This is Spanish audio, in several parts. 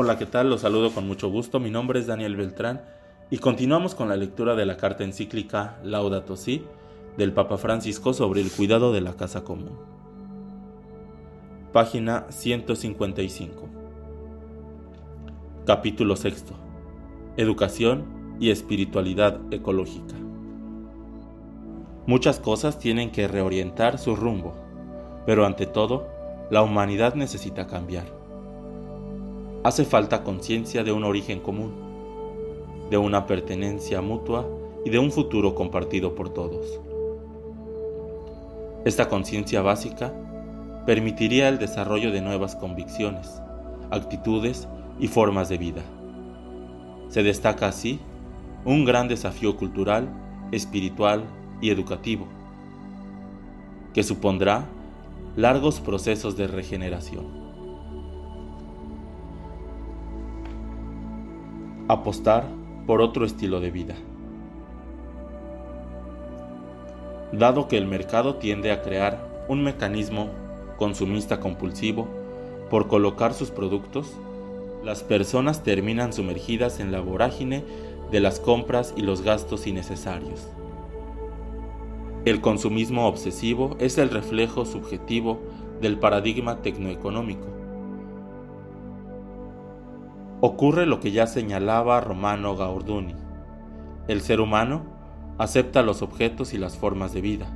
Hola, ¿qué tal? Los saludo con mucho gusto. Mi nombre es Daniel Beltrán y continuamos con la lectura de la carta encíclica Laudato Si del Papa Francisco sobre el cuidado de la casa común. Página 155. Capítulo 6. Educación y espiritualidad ecológica. Muchas cosas tienen que reorientar su rumbo, pero ante todo, la humanidad necesita cambiar hace falta conciencia de un origen común, de una pertenencia mutua y de un futuro compartido por todos. Esta conciencia básica permitiría el desarrollo de nuevas convicciones, actitudes y formas de vida. Se destaca así un gran desafío cultural, espiritual y educativo, que supondrá largos procesos de regeneración. Apostar por otro estilo de vida. Dado que el mercado tiende a crear un mecanismo consumista compulsivo por colocar sus productos, las personas terminan sumergidas en la vorágine de las compras y los gastos innecesarios. El consumismo obsesivo es el reflejo subjetivo del paradigma tecnoeconómico ocurre lo que ya señalaba Romano Gaurduni. El ser humano acepta los objetos y las formas de vida,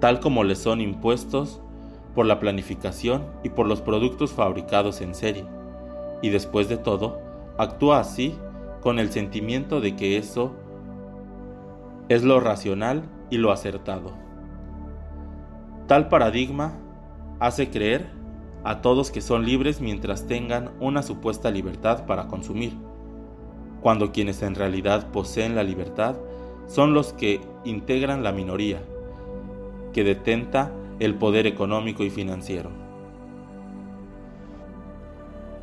tal como le son impuestos por la planificación y por los productos fabricados en serie, y después de todo, actúa así con el sentimiento de que eso es lo racional y lo acertado. Tal paradigma hace creer a todos que son libres mientras tengan una supuesta libertad para consumir, cuando quienes en realidad poseen la libertad son los que integran la minoría, que detenta el poder económico y financiero.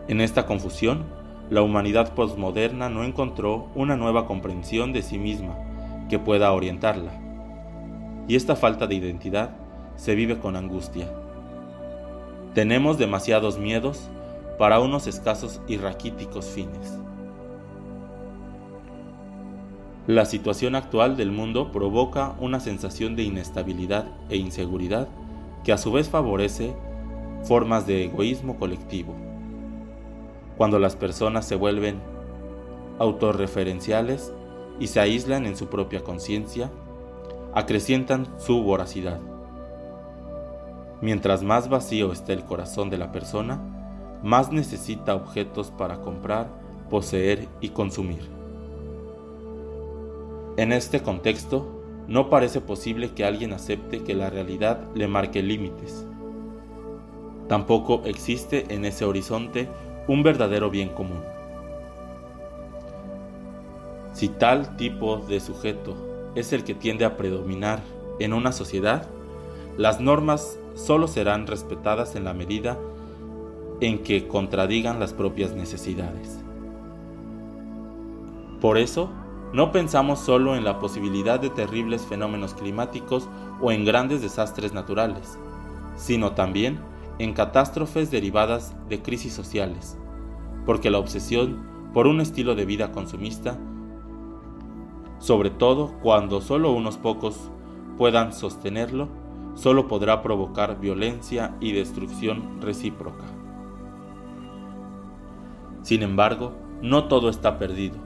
En esta confusión, la humanidad postmoderna no encontró una nueva comprensión de sí misma que pueda orientarla, y esta falta de identidad se vive con angustia. Tenemos demasiados miedos para unos escasos y raquíticos fines. La situación actual del mundo provoca una sensación de inestabilidad e inseguridad que a su vez favorece formas de egoísmo colectivo. Cuando las personas se vuelven autorreferenciales y se aíslan en su propia conciencia, acrecientan su voracidad. Mientras más vacío esté el corazón de la persona, más necesita objetos para comprar, poseer y consumir. En este contexto, no parece posible que alguien acepte que la realidad le marque límites. Tampoco existe en ese horizonte un verdadero bien común. Si tal tipo de sujeto es el que tiende a predominar en una sociedad, las normas solo serán respetadas en la medida en que contradigan las propias necesidades. Por eso, no pensamos solo en la posibilidad de terribles fenómenos climáticos o en grandes desastres naturales, sino también en catástrofes derivadas de crisis sociales, porque la obsesión por un estilo de vida consumista, sobre todo cuando solo unos pocos puedan sostenerlo, solo podrá provocar violencia y destrucción recíproca. Sin embargo, no todo está perdido,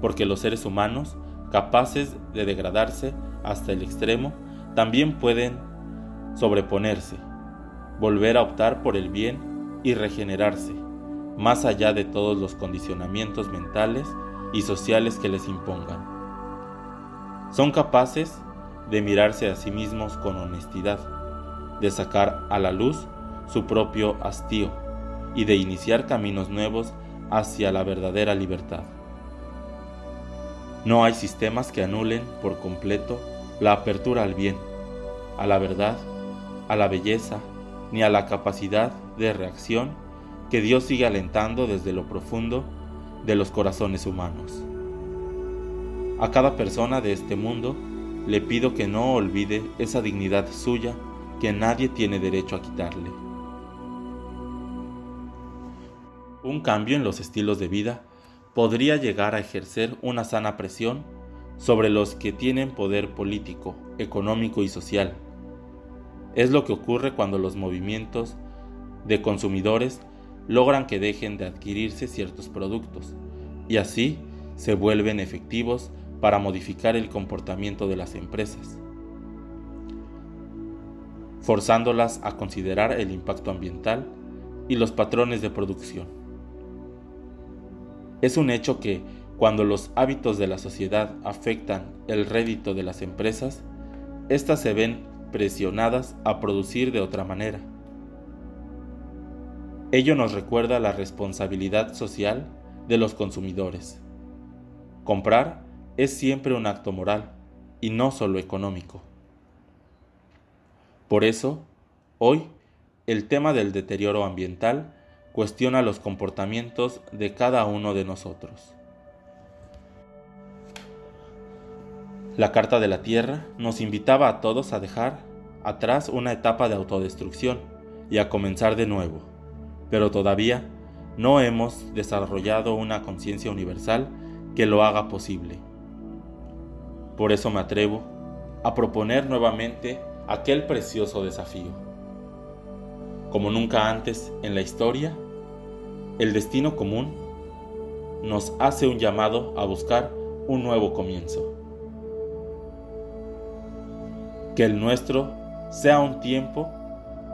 porque los seres humanos, capaces de degradarse hasta el extremo, también pueden sobreponerse, volver a optar por el bien y regenerarse, más allá de todos los condicionamientos mentales y sociales que les impongan. Son capaces de mirarse a sí mismos con honestidad, de sacar a la luz su propio hastío y de iniciar caminos nuevos hacia la verdadera libertad. No hay sistemas que anulen por completo la apertura al bien, a la verdad, a la belleza, ni a la capacidad de reacción que Dios sigue alentando desde lo profundo de los corazones humanos. A cada persona de este mundo le pido que no olvide esa dignidad suya que nadie tiene derecho a quitarle. Un cambio en los estilos de vida podría llegar a ejercer una sana presión sobre los que tienen poder político, económico y social. Es lo que ocurre cuando los movimientos de consumidores logran que dejen de adquirirse ciertos productos y así se vuelven efectivos para modificar el comportamiento de las empresas, forzándolas a considerar el impacto ambiental y los patrones de producción. Es un hecho que, cuando los hábitos de la sociedad afectan el rédito de las empresas, éstas se ven presionadas a producir de otra manera. Ello nos recuerda la responsabilidad social de los consumidores. Comprar es siempre un acto moral y no solo económico. Por eso, hoy, el tema del deterioro ambiental cuestiona los comportamientos de cada uno de nosotros. La Carta de la Tierra nos invitaba a todos a dejar atrás una etapa de autodestrucción y a comenzar de nuevo, pero todavía no hemos desarrollado una conciencia universal que lo haga posible. Por eso me atrevo a proponer nuevamente aquel precioso desafío. Como nunca antes en la historia, el destino común nos hace un llamado a buscar un nuevo comienzo. Que el nuestro sea un tiempo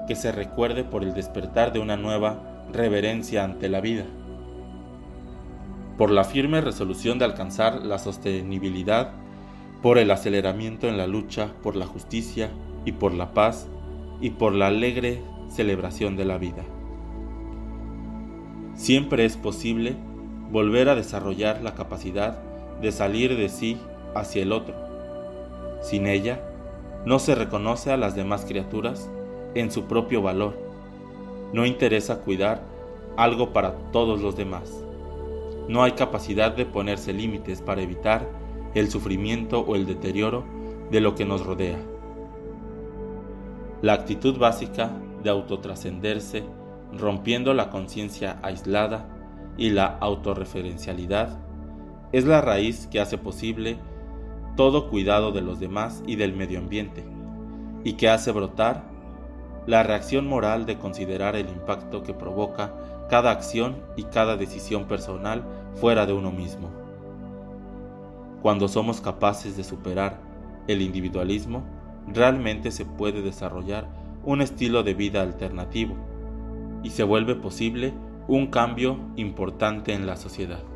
que se recuerde por el despertar de una nueva reverencia ante la vida, por la firme resolución de alcanzar la sostenibilidad por el aceleramiento en la lucha por la justicia y por la paz y por la alegre celebración de la vida. Siempre es posible volver a desarrollar la capacidad de salir de sí hacia el otro. Sin ella, no se reconoce a las demás criaturas en su propio valor. No interesa cuidar algo para todos los demás. No hay capacidad de ponerse límites para evitar el sufrimiento o el deterioro de lo que nos rodea. La actitud básica de autotrascenderse, rompiendo la conciencia aislada y la autorreferencialidad, es la raíz que hace posible todo cuidado de los demás y del medio ambiente, y que hace brotar la reacción moral de considerar el impacto que provoca cada acción y cada decisión personal fuera de uno mismo. Cuando somos capaces de superar el individualismo, realmente se puede desarrollar un estilo de vida alternativo y se vuelve posible un cambio importante en la sociedad.